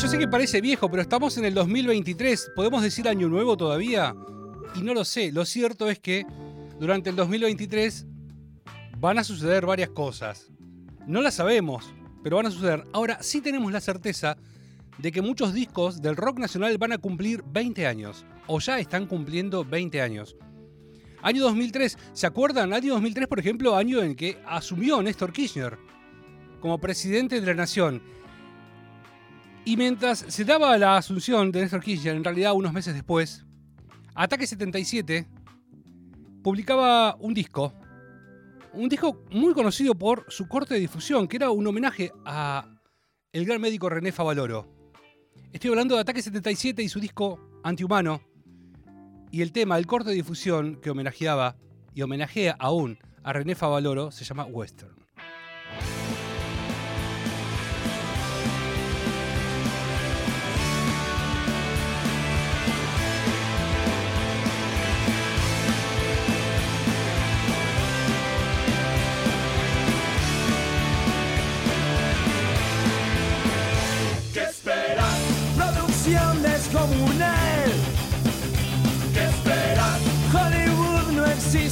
yo sé que parece viejo, pero estamos en el 2023. ¿Podemos decir año nuevo todavía? Y no lo sé. Lo cierto es que durante el 2023 van a suceder varias cosas. No las sabemos, pero van a suceder. Ahora sí tenemos la certeza de que muchos discos del rock nacional van a cumplir 20 años. O ya están cumpliendo 20 años. Año 2003, ¿se acuerdan? Año 2003, por ejemplo, año en que asumió Néstor Kirchner como presidente de la nación. Y mientras se daba la asunción de Néstor Kirchner, en realidad unos meses después, Ataque 77 publicaba un disco. Un disco muy conocido por su corte de difusión, que era un homenaje a el gran médico René Favaloro. Estoy hablando de Ataque 77 y su disco Antihumano, y el tema, el corte de difusión que homenajeaba y homenajea aún a René Favaloro se llama Western.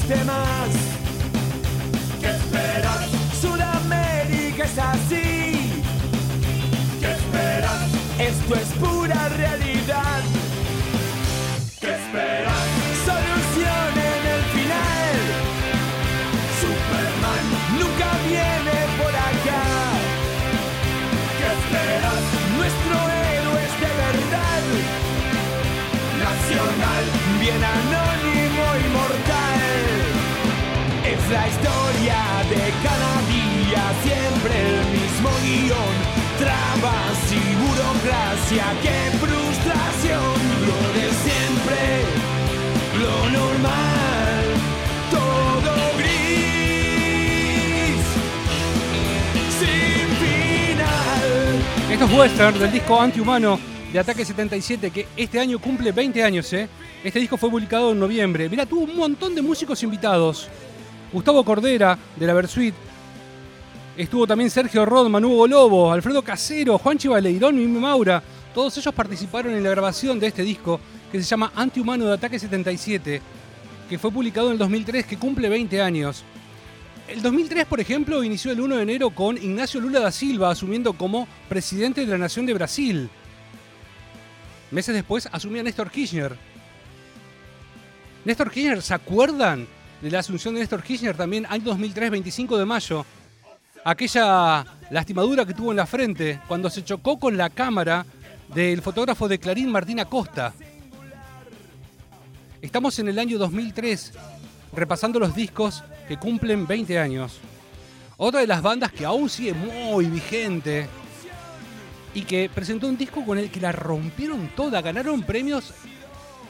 No existe más. ¿Qué la historia de cada día, siempre el mismo guion. Trabas y burocracia, qué frustración. Lo de siempre, lo normal, todo gris. Sin final. Esto es Western del disco Antihumano de Ataque 77, que este año cumple 20 años. ¿eh? Este disco fue publicado en noviembre. Mira, tuvo un montón de músicos invitados. Gustavo Cordera, de la Versuit. Estuvo también Sergio Rodman, Hugo Lobo, Alfredo Casero, Juan Chivaleirón y Maura. Todos ellos participaron en la grabación de este disco que se llama Antihumano de Ataque 77, que fue publicado en el 2003, que cumple 20 años. El 2003, por ejemplo, inició el 1 de enero con Ignacio Lula da Silva asumiendo como presidente de la Nación de Brasil. Meses después asumía Néstor Kirchner. Néstor Kirchner, ¿se acuerdan de la asunción de Néstor Kirchner también año 2003, 25 de mayo? Aquella lastimadura que tuvo en la frente cuando se chocó con la cámara del fotógrafo de Clarín, Martín Acosta. Estamos en el año 2003, repasando los discos que cumplen 20 años. Otra de las bandas que aún sigue muy vigente y que presentó un disco con el que la rompieron toda, ganaron premios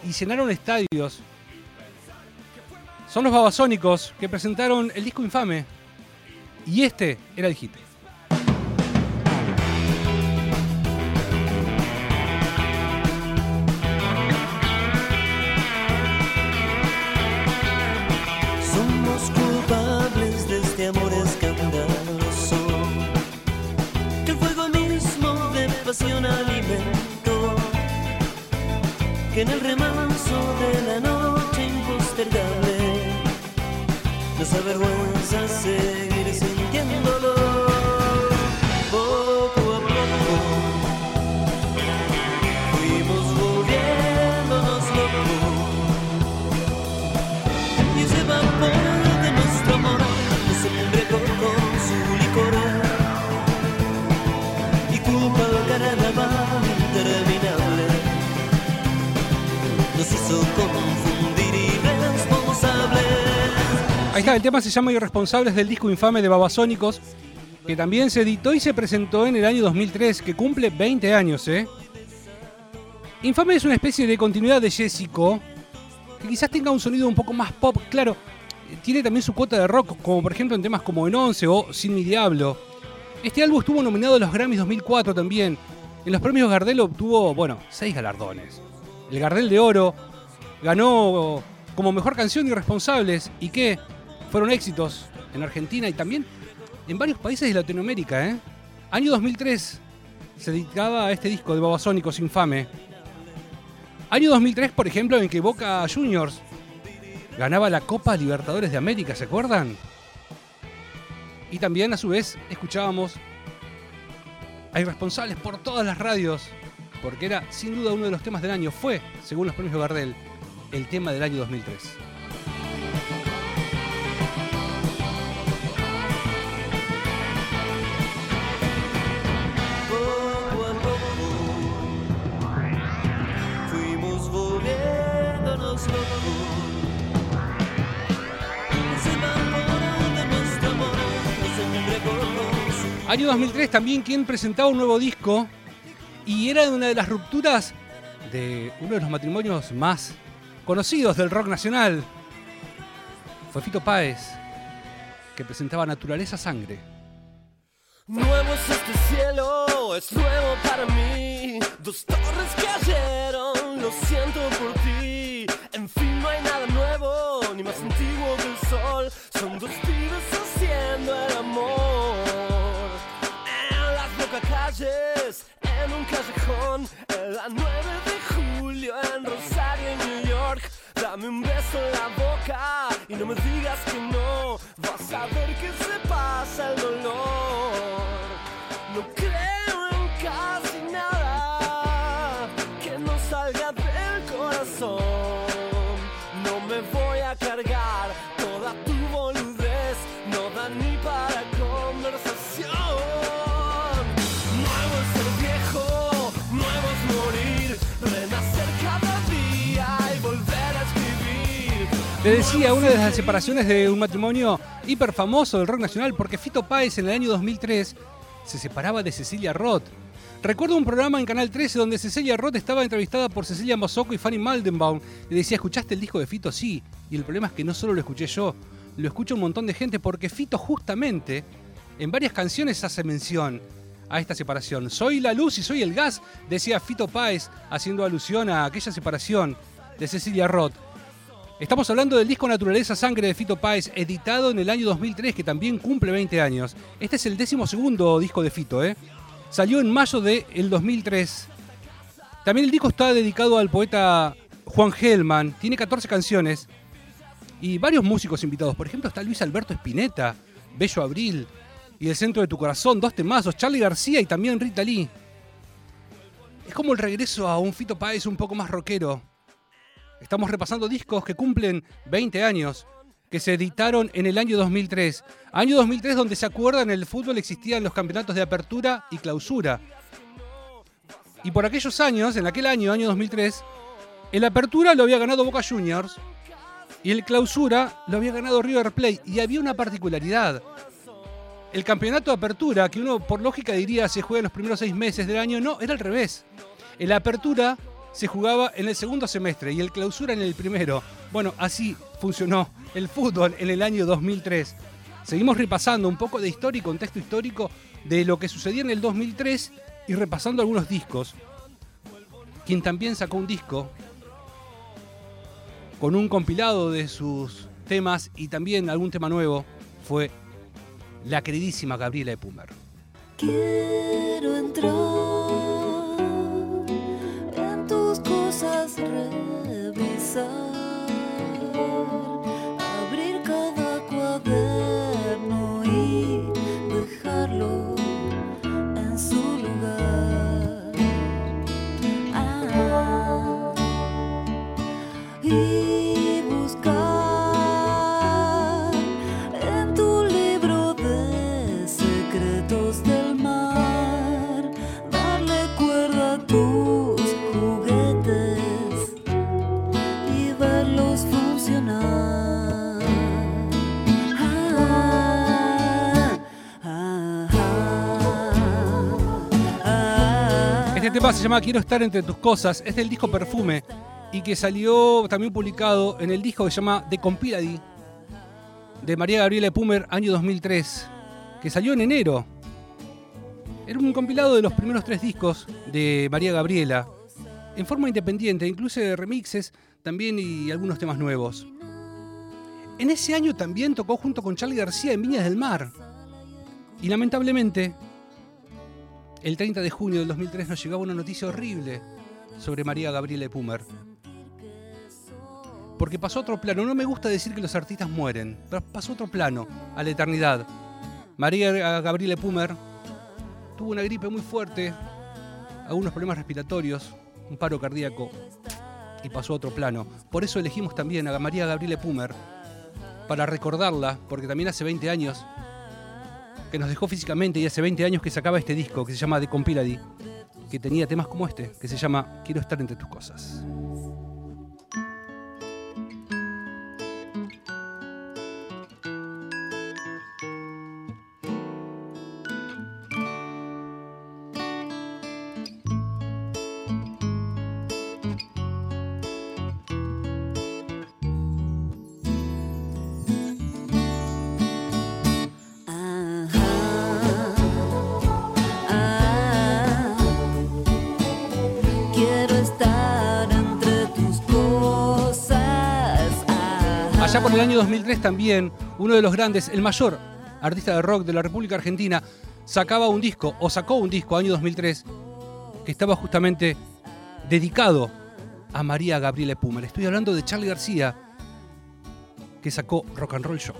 y llenaron estadios. Son los Babasónicos que presentaron el disco Infame. Y este era el hit. Somos culpables de este amor escandaloso que el fuego mismo de pasión alimentó que en el remanso de la noche impostergable nos avergüenza seguir sintiéndolo poco a poco. Fuimos volviéndonos locos. Y ese vapor de nuestro amor nos embriagó con su licor. Y culpa al carnaval interminable. Nos hizo confundir irresponsables Ahí está, el tema se llama Irresponsables del disco infame de Babasónicos, que también se editó y se presentó en el año 2003, que cumple 20 años, ¿eh? Infame es una especie de continuidad de Jessico, que quizás tenga un sonido un poco más pop, claro, tiene también su cuota de rock, como por ejemplo en temas como En 11 o Sin mi Diablo. Este álbum estuvo nominado a los Grammys 2004 también. En los premios Gardel obtuvo, bueno, seis galardones. El Gardel de Oro ganó como mejor canción Irresponsables y que fueron éxitos en Argentina y también en varios países de Latinoamérica. ¿eh? Año 2003, se dedicaba a este disco de Babasónicos Infame. Año 2003, por ejemplo, en que Boca Juniors ganaba la Copa Libertadores de América, ¿se acuerdan? Y también, a su vez, escuchábamos a irresponsables por todas las radios, porque era sin duda uno de los temas del año. Fue, según los premios Gardel, el tema del año 2003. Año 2003 también quien presentaba un nuevo disco y era una de las rupturas de uno de los matrimonios más conocidos del rock nacional. Fue Fito Páez, que presentaba Naturaleza Sangre. Nuevo es este cielo, es nuevo para mí. Dos torres cayeron, lo siento por ti. En fin, no hay nada nuevo, ni más antiguo que el sol. Son dos pibes haciendo el amor. En un callejón. En la 9 de julio, en Rosario, en New York. Dame un beso en la boca y no me digas que no. Vas a ver que se pasa el dolor. No creo en casi Te decía, una de las separaciones de un matrimonio hiper famoso del rock nacional, porque Fito Páez en el año 2003 se separaba de Cecilia Roth. Recuerdo un programa en Canal 13 donde Cecilia Roth estaba entrevistada por Cecilia Mozoco y Fanny Maldenbaum. Le decía, ¿escuchaste el disco de Fito? Sí. Y el problema es que no solo lo escuché yo, lo escucha un montón de gente porque Fito justamente en varias canciones hace mención a esta separación. Soy la luz y soy el gas, decía Fito Páez, haciendo alusión a aquella separación de Cecilia Roth. Estamos hablando del disco Naturaleza Sangre de Fito Páez, editado en el año 2003, que también cumple 20 años. Este es el décimo segundo disco de Fito, ¿eh? Salió en mayo del 2003. También el disco está dedicado al poeta Juan Gelman. Tiene 14 canciones y varios músicos invitados. Por ejemplo, está Luis Alberto Spinetta, Bello Abril y El Centro de tu Corazón, dos temazos, Charlie García y también Rita Lee. Es como el regreso a un Fito Páez un poco más rockero. Estamos repasando discos que cumplen 20 años, que se editaron en el año 2003. Año 2003 donde se acuerdan en el fútbol existían los campeonatos de apertura y clausura. Y por aquellos años, en aquel año, año 2003, el apertura lo había ganado Boca Juniors y el clausura lo había ganado River Plate. Y había una particularidad. El campeonato de apertura, que uno por lógica diría se juega en los primeros seis meses del año, no, era al revés. El apertura se jugaba en el segundo semestre y el clausura en el primero. Bueno, así funcionó el fútbol en el año 2003. Seguimos repasando un poco de historia y contexto histórico de lo que sucedía en el 2003 y repasando algunos discos. Quien también sacó un disco con un compilado de sus temas y también algún tema nuevo fue la queridísima Gabriela de. Quiero entrar se llama Quiero estar entre tus cosas, es del disco Perfume y que salió también publicado en el disco que se llama The Compiladi de María Gabriela de Pumer, año 2003, que salió en enero. Era un compilado de los primeros tres discos de María Gabriela, en forma independiente, incluye remixes también y algunos temas nuevos. En ese año también tocó junto con Charlie García en Viñas del Mar. Y lamentablemente, el 30 de junio del 2003 nos llegaba una noticia horrible sobre María Gabriele Pumer. Porque pasó a otro plano. No me gusta decir que los artistas mueren, pero pasó a otro plano, a la eternidad. María Gabriele Pumer tuvo una gripe muy fuerte, algunos problemas respiratorios, un paro cardíaco y pasó a otro plano. Por eso elegimos también a María Gabriele Pumer para recordarla, porque también hace 20 años que nos dejó físicamente y hace 20 años que sacaba este disco que se llama The Compilady, que tenía temas como este, que se llama Quiero estar entre tus cosas. Allá por el año 2003 también, uno de los grandes, el mayor artista de rock de la República Argentina, sacaba un disco, o sacó un disco año 2003, que estaba justamente dedicado a María Gabriele Pumer. Estoy hablando de Charlie García, que sacó Rock and Roll Show.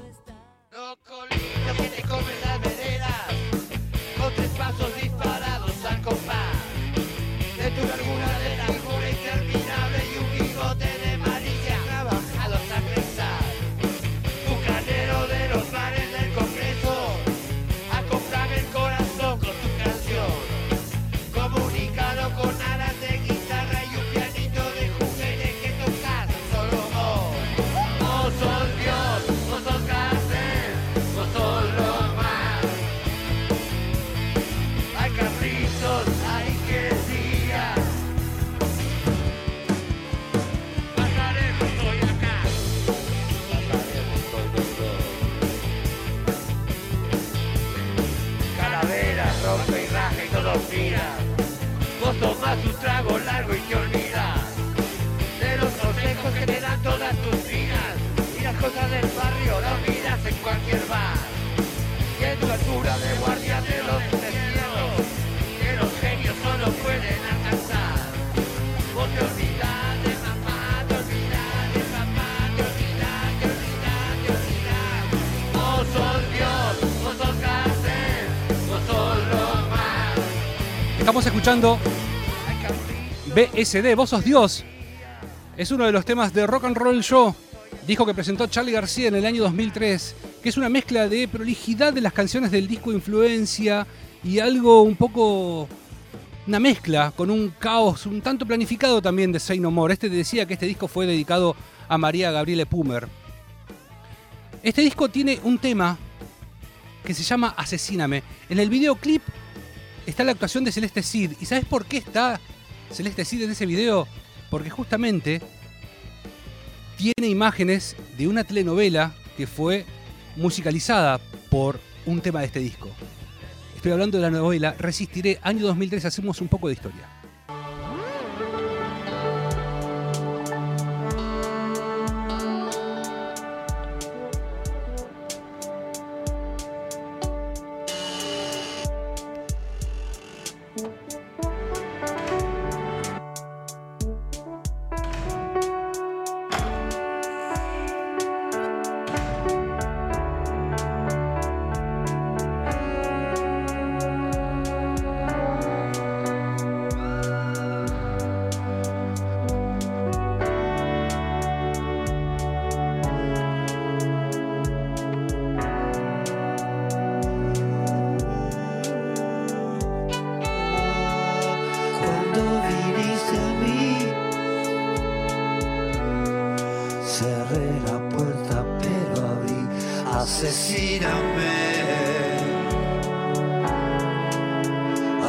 Estamos escuchando BSD, Vos sos Dios. Es uno de los temas de Rock and Roll Show. Dijo que presentó Charlie García en el año 2003, que es una mezcla de prolijidad de las canciones del disco Influencia y algo un poco. Una mezcla con un caos un tanto planificado también de Say No More. Este decía que este disco fue dedicado a María Gabriele Pumer. Este disco tiene un tema que se llama Asesíname. En el videoclip está la actuación de Celeste Cid. ¿Y sabes por qué está Celeste Cid en ese video? Porque justamente tiene imágenes de una telenovela que fue musicalizada por un tema de este disco. Estoy hablando de la novela Resistiré, año 2003, hacemos un poco de historia.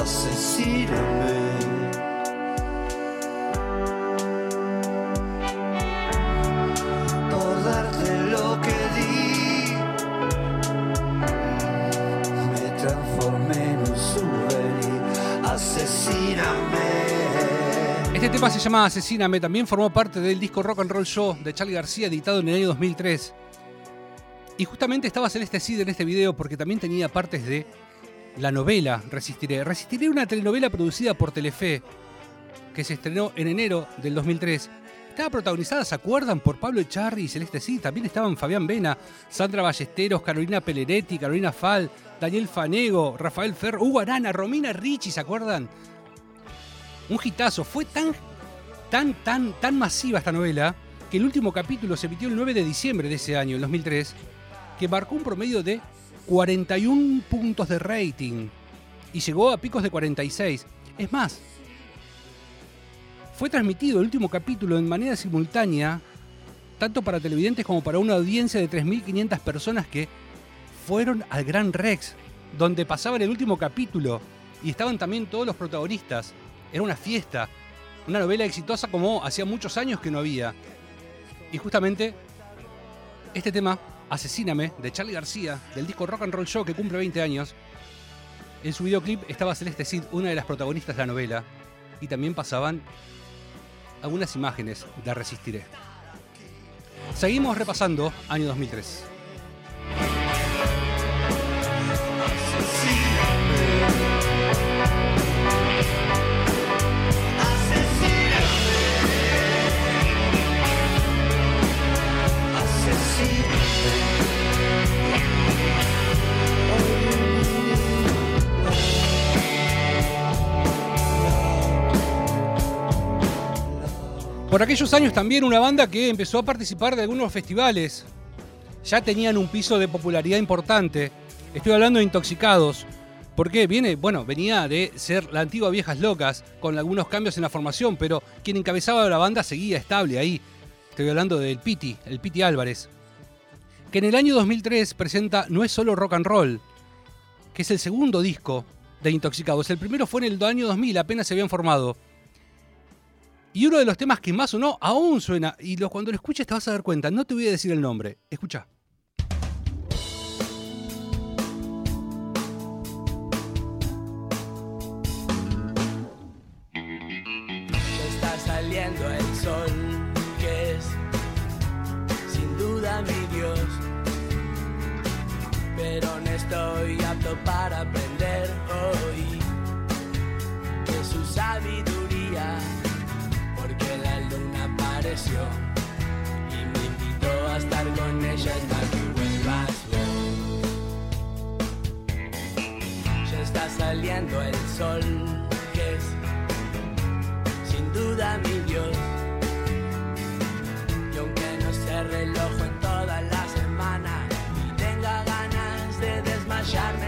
Asesíname. Por darte lo que di, me transformé en un. Asesíname. Este tema se llama Asesíname, también formó parte del disco Rock and Roll Show de Charlie García, editado en el año 2003. Y justamente estaba Celeste Cid en este video porque también tenía partes de la novela Resistiré. Resistiré una telenovela producida por Telefe, que se estrenó en enero del 2003. Estaba protagonizada, ¿se acuerdan? Por Pablo Echarri y Celeste Sí. También estaban Fabián Vena, Sandra Ballesteros, Carolina Peleretti, Carolina Fal, Daniel Fanego, Rafael Ferro, Hugo Arana, Romina Ricci, ¿se acuerdan? Un hitazo. Fue tan, tan, tan, tan masiva esta novela que el último capítulo se emitió el 9 de diciembre de ese año, el 2003, que marcó un promedio de 41 puntos de rating y llegó a picos de 46. Es más, fue transmitido el último capítulo en manera simultánea, tanto para televidentes como para una audiencia de 3.500 personas que fueron al Gran Rex, donde pasaban el último capítulo y estaban también todos los protagonistas. Era una fiesta, una novela exitosa como hacía muchos años que no había. Y justamente este tema, Asesíname, de Charlie García, del disco Rock and Roll Show que cumple 20 años, en su videoclip estaba Celeste Cid, una de las protagonistas de la novela, y también pasaban algunas imágenes de Resistiré. Seguimos repasando año 2003. Por aquellos años también una banda que empezó a participar de algunos festivales. Ya tenían un piso de popularidad importante. Estoy hablando de Intoxicados. ¿Por qué? Viene, bueno, venía de ser la antigua Viejas Locas, con algunos cambios en la formación, pero quien encabezaba la banda seguía estable ahí. Estoy hablando del Piti, el Piti Álvarez. Que en el año 2003 presenta No es solo rock and roll, que es el segundo disco de Intoxicados. El primero fue en el año 2000, apenas se habían formado. Y uno de los temas que más sonó aún suena. Y cuando lo escuches te vas a dar cuenta. No te voy a decir el nombre. Escucha. Está saliendo el sol, que es sin duda mi Dios. Pero no estoy apto para aprender hoy de su sabiduría, y me invitó a estar con ella hasta que vuelvas vos. Ya está saliendo el sol, que es sin duda mi Dios. Y aunque no se reloj en toda la semana y tenga ganas de desmayarme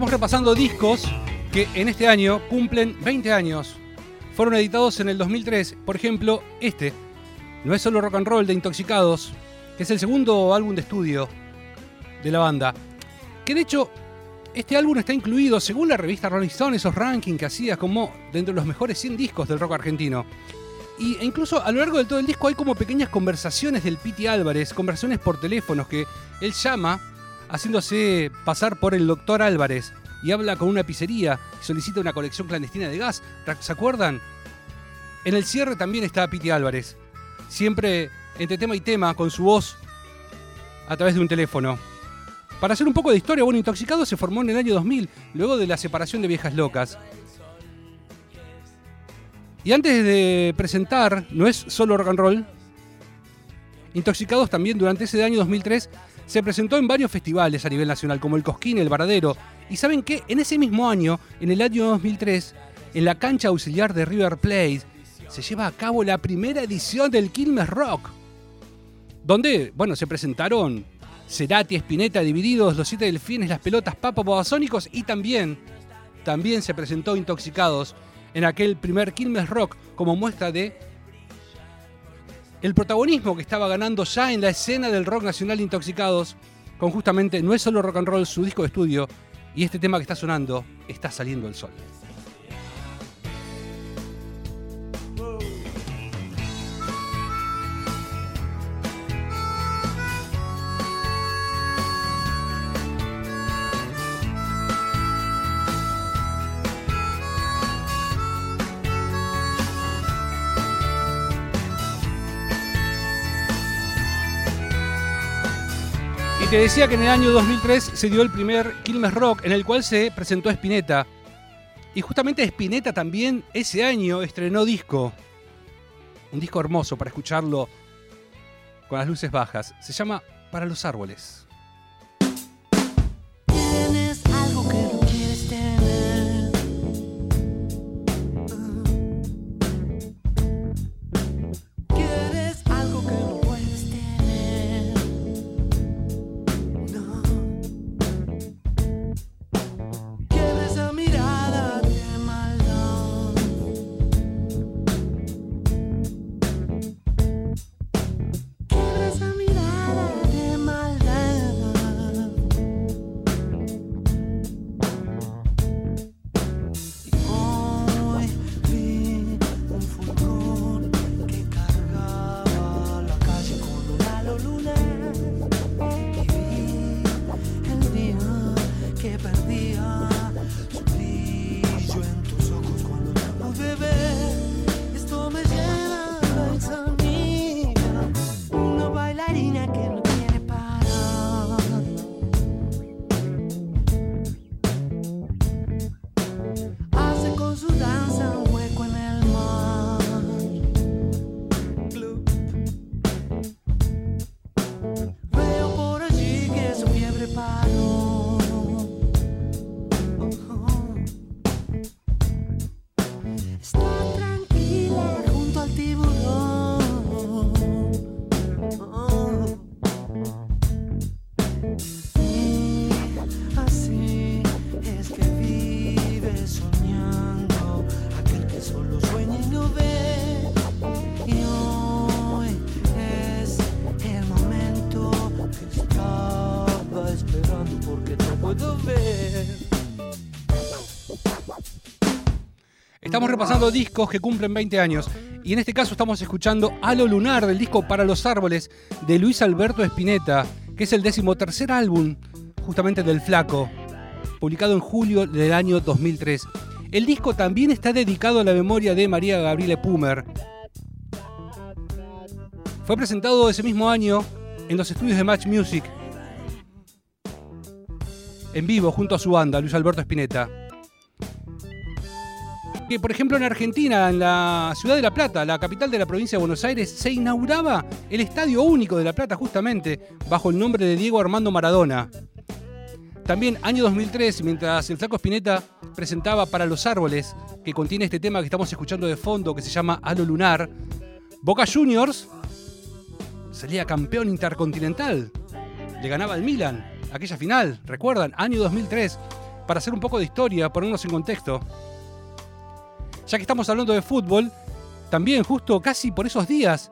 Estamos repasando discos que en este año cumplen 20 años. Fueron editados en el 2003. Por ejemplo, este. No es solo rock and roll de Intoxicados, que es el segundo álbum de estudio de la banda. Que de hecho, este álbum está incluido, según la revista Rolling Stone, esos rankings que hacía como dentro de los mejores 100 discos del rock argentino. Y e incluso a lo largo de todo el disco hay como pequeñas conversaciones del Piti Álvarez, conversaciones por teléfonos que él llama haciéndose pasar por el doctor Álvarez y habla con una pizzería y solicita una colección clandestina de gas. ¿Se acuerdan? En el cierre también está Piti Álvarez, siempre entre tema y tema con su voz a través de un teléfono. Para hacer un poco de historia, bueno, Intoxicado se formó en el año 2000, luego de la separación de Viejas Locas. Y antes de presentar, no es solo rock and roll, Intoxicados también durante ese año 2003 se presentó en varios festivales a nivel nacional, como el Cosquín, el Varadero. Y saben qué, en ese mismo año, en el año 2003, en la cancha auxiliar de River Plate, se lleva a cabo la primera edición del Quilmes Rock, donde, bueno, se presentaron Cerati, Spinetta, Divididos, Los Siete Delfines, Las Pelotas, Papa, Babasónicos y también, también se presentó Intoxicados en aquel primer Quilmes Rock como muestra de el protagonismo que estaba ganando ya en la escena del rock nacional Intoxicados, con justamente No es solo rock and roll, su disco de estudio, y este tema que está sonando, Está saliendo el sol. Te decía que en el año 2003 se dio el primer Quilmes Rock en el cual se presentó Spinetta. Y justamente Spinetta también ese año estrenó disco. Un disco hermoso para escucharlo con las luces bajas. Se llama Para los árboles. Repasando discos que cumplen 20 años. Y en este caso estamos escuchando Halo Lunar del disco Para los Árboles de Luis Alberto Spinetta, que es el decimotercer álbum justamente del Flaco, publicado en julio del año 2003. El disco también está dedicado a la memoria de María Gabriele Pumer. Fue presentado ese mismo año en los estudios de Match Music, en vivo junto a su banda, Luis Alberto Spinetta que, por ejemplo, en Argentina, en la ciudad de La Plata, la capital de la provincia de Buenos Aires, se inauguraba el Estadio Único de La Plata, justamente bajo el nombre de Diego Armando Maradona. También, año 2003, mientras el Flaco Spinetta presentaba Para los Árboles, que contiene este tema que estamos escuchando de fondo, que se llama Halo Lunar, Boca Juniors salía campeón intercontinental. Le ganaba al Milan, aquella final, recuerdan, año 2003. Para hacer un poco de historia, ponernos en contexto. Ya que estamos hablando de fútbol, también justo casi por esos días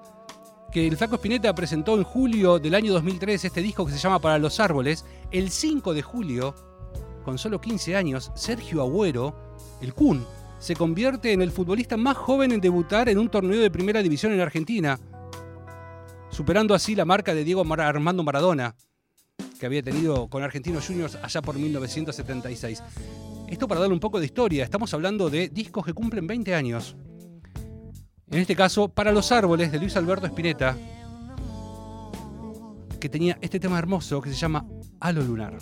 que el Flaco Spinetta presentó en julio del año 2003 este disco que se llama Para los Árboles, el 5 de julio, con solo 15 años, Sergio Agüero, el Kun, se convierte en el futbolista más joven en debutar en un torneo de primera división en Argentina, superando así la marca de Diego Armando Maradona, que había tenido con Argentinos Juniors allá por 1976. Esto para darle un poco de historia, estamos hablando de discos que cumplen 20 años. En este caso, Para los Árboles de Luis Alberto Spinetta, que tenía este tema hermoso que se llama Halo Lunar.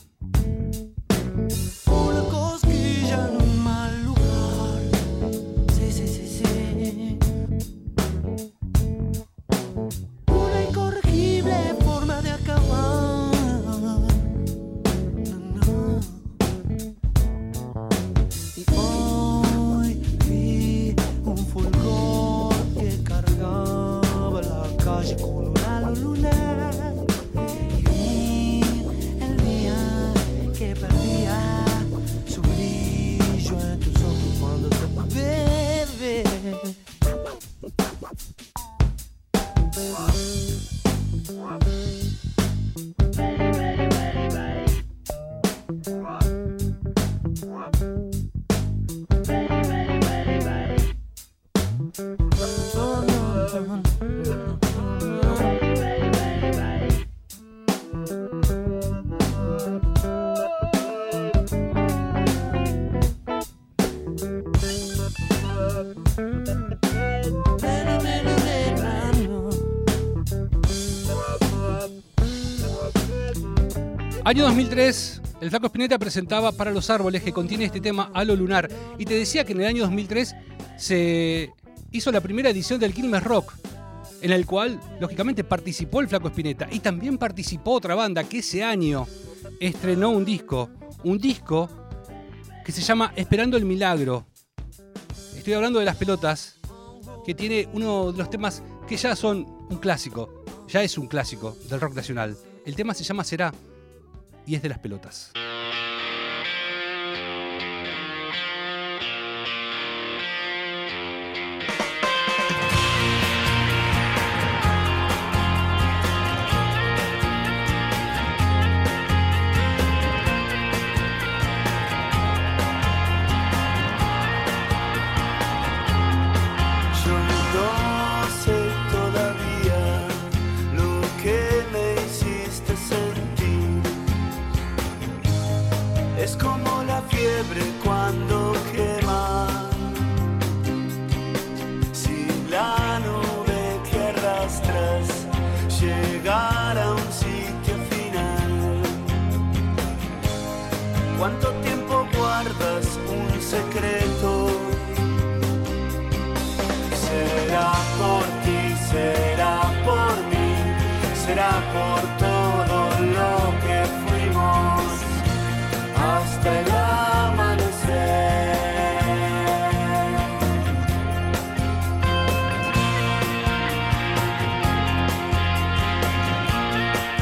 Año 2003, el Flaco Spinetta presentaba Para los Árboles, que contiene este tema Halo Lunar. Y te decía que en el año 2003 se hizo la primera edición del Quilmes Rock, en el cual, lógicamente, participó el Flaco Spinetta. Y también participó otra banda que ese año estrenó un disco. Un disco que se llama Esperando el Milagro. Estoy hablando de las pelotas, que tiene uno de los temas que ya son un clásico. Ya es un clásico del rock nacional. El tema se llama Será y es de las pelotas.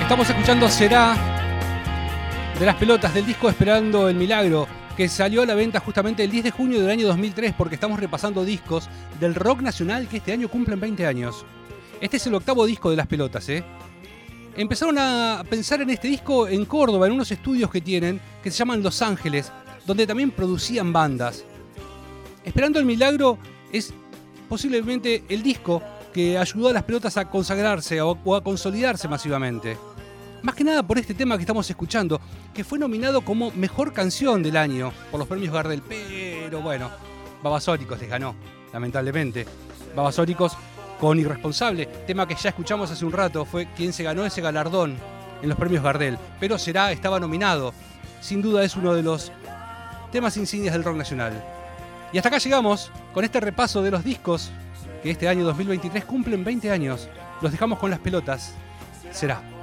Estamos escuchando Será de las pelotas del disco Esperando el Milagro, que salió a la venta justamente el 10 de junio del año 2003, porque estamos repasando discos del rock nacional que este año cumplen 20 años. Este es el octavo disco de las pelotas, ¿eh? Empezaron a pensar en este disco en Córdoba, en unos estudios que tienen, que se llaman Los Ángeles, donde también producían bandas. Esperando el Milagro es posiblemente el disco que ayudó a las pelotas a consagrarse o o a consolidarse masivamente. Más que nada por este tema que estamos escuchando, que fue nominado como Mejor Canción del Año por los premios Gardel. Pero bueno, Babasónicos les ganó, lamentablemente. Babasónicos con Irresponsable, tema que ya escuchamos hace un rato, fue quien se ganó ese galardón en los premios Gardel. Pero será, estaba nominado. Sin duda es uno de los temas insignias del rock nacional. Y hasta acá llegamos con este repaso de los discos que este año 2023 cumplen 20 años. Los dejamos con las pelotas. Será.